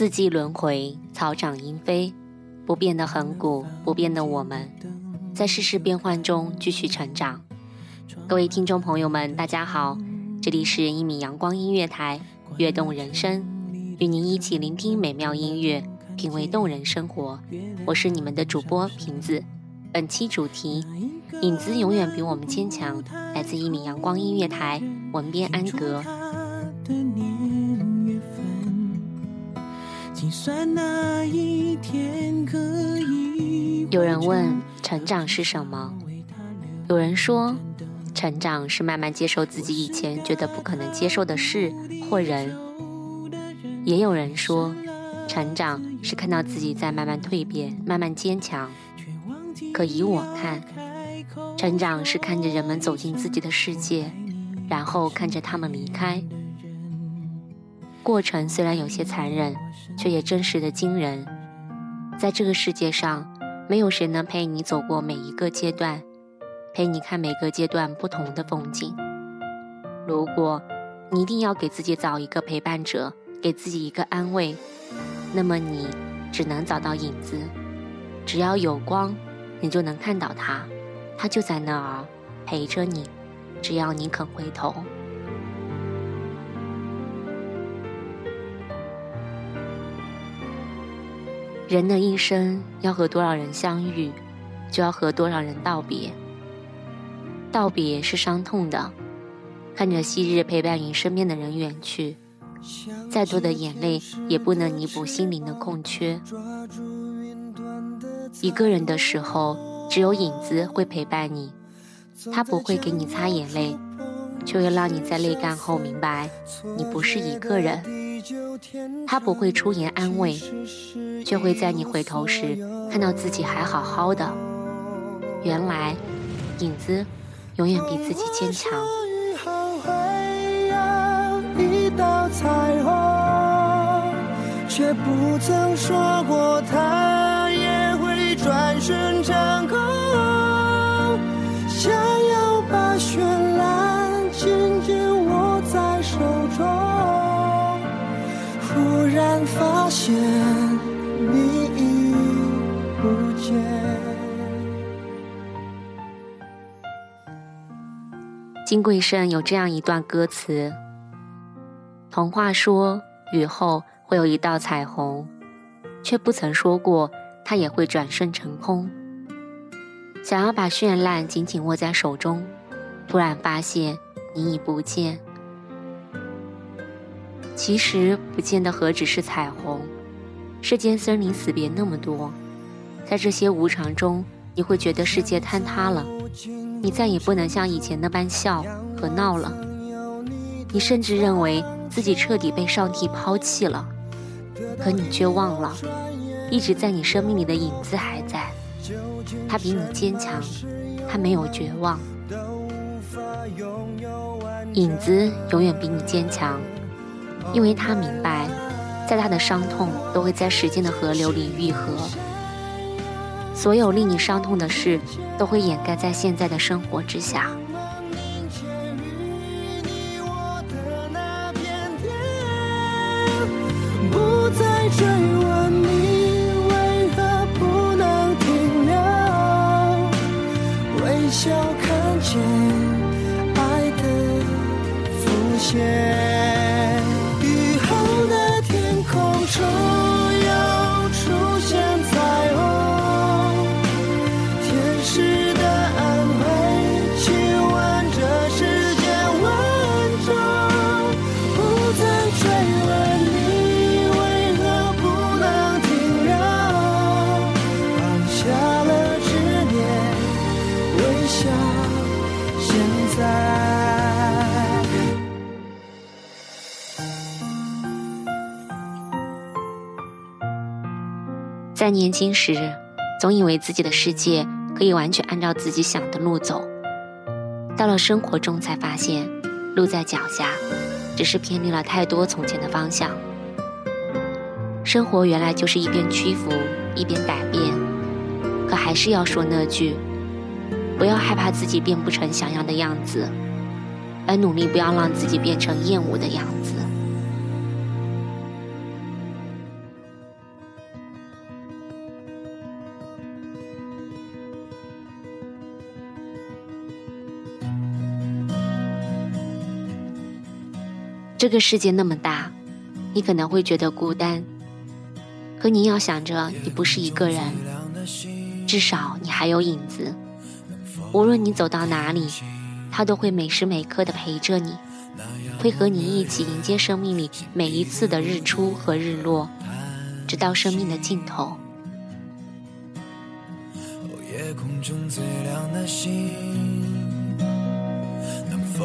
四季轮回，草长莺飞，不变的恒古，不变的我们，在世事变幻中继续成长。各位听众朋友们，大家好，这里是一米阳光音乐台，悦动人生，与您一起聆听美妙音乐，品味动人生活。我是你们的主播瓶子。本期主题：影子永远比我们坚强。来自一米阳光音乐台，文编安格。有人问成长是什么？有人说，成长是慢慢接受自己以前觉得不可能接受的事或人。也有人说，成长是看到自己在慢慢蜕变，慢慢坚强。可以我看，成长是看着人们走进自己的世界，然后看着他们离开。过程虽然有些残忍，却也真实的惊人。在这个世界上，没有谁能陪你走过每一个阶段，陪你看每个阶段不同的风景。如果你一定要给自己找一个陪伴者，给自己一个安慰，那么你只能找到影子。只要有光，你就能看到它，它就在那儿陪着你。只要你肯回头。人的一生要和多少人相遇，就要和多少人道别。道别是伤痛的，看着昔日陪伴你身边的人远去，再多的眼泪也不能弥补心灵的空缺。一个人的时候，只有影子会陪伴你，他不会给你擦眼泪，却会让你在泪干后明白，你不是一个人。他不会出言安慰，却会在你回头时看到自己还好好的。原来，影子永远比自己坚强。彩虹，却不曾说过它也会转瞬成空。金贵生有这样一段歌词：童话说雨后会有一道彩虹，却不曾说过它也会转瞬成空。想要把绚烂紧紧握在手中，突然发现你已不见。其实不见的何止是彩虹，世间生离死别那么多，在这些无常中，你会觉得世界坍塌了，你再也不能像以前那般笑和闹了，你甚至认为自己彻底被上帝抛弃了，可你却忘了，一直在你生命里的影子还在，他比你坚强，他没有绝望，影子永远比你坚强。因为他明白，再大的伤痛都会在时间的河流里愈合，所有令你伤痛的事都会掩盖在现在的生活之下。在年轻时，总以为自己的世界可以完全按照自己想的路走，到了生活中才发现，路在脚下，只是偏离了太多从前的方向。生活原来就是一边屈服，一边改变，可还是要说那句：不要害怕自己变不成想要的样子，而努力不要让自己变成厌恶的样子。这个世界那么大，你可能会觉得孤单，可你要想着你不是一个人，至少你还有影子。无论你走到哪里，他都会每时每刻的陪着你，会和你一起迎接生命里每一次的日出和日落，直到生命的尽头。夜空中最亮的星，能否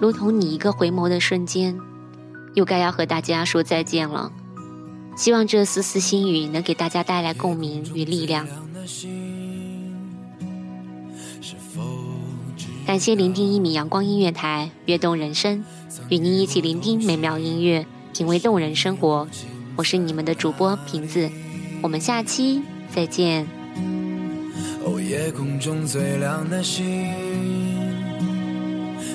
如同你一个回眸的瞬间，又该要和大家说再见了。希望这丝丝心语能给大家带来共鸣与力量。感谢聆听一米阳光音乐台，悦动人生，与您一起聆听美妙音乐，品味动人生活。我是你们的主播瓶子，我们下期再见。哦，夜空中最亮的星，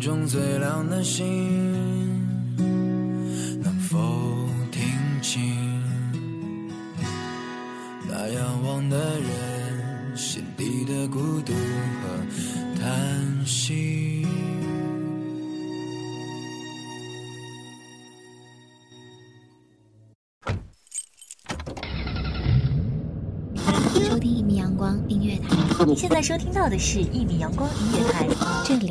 中最亮的星，能否听清那仰望的人心底的孤独和叹息？收听一米阳光音乐台，你现在收听到的是一米阳光音乐台，这里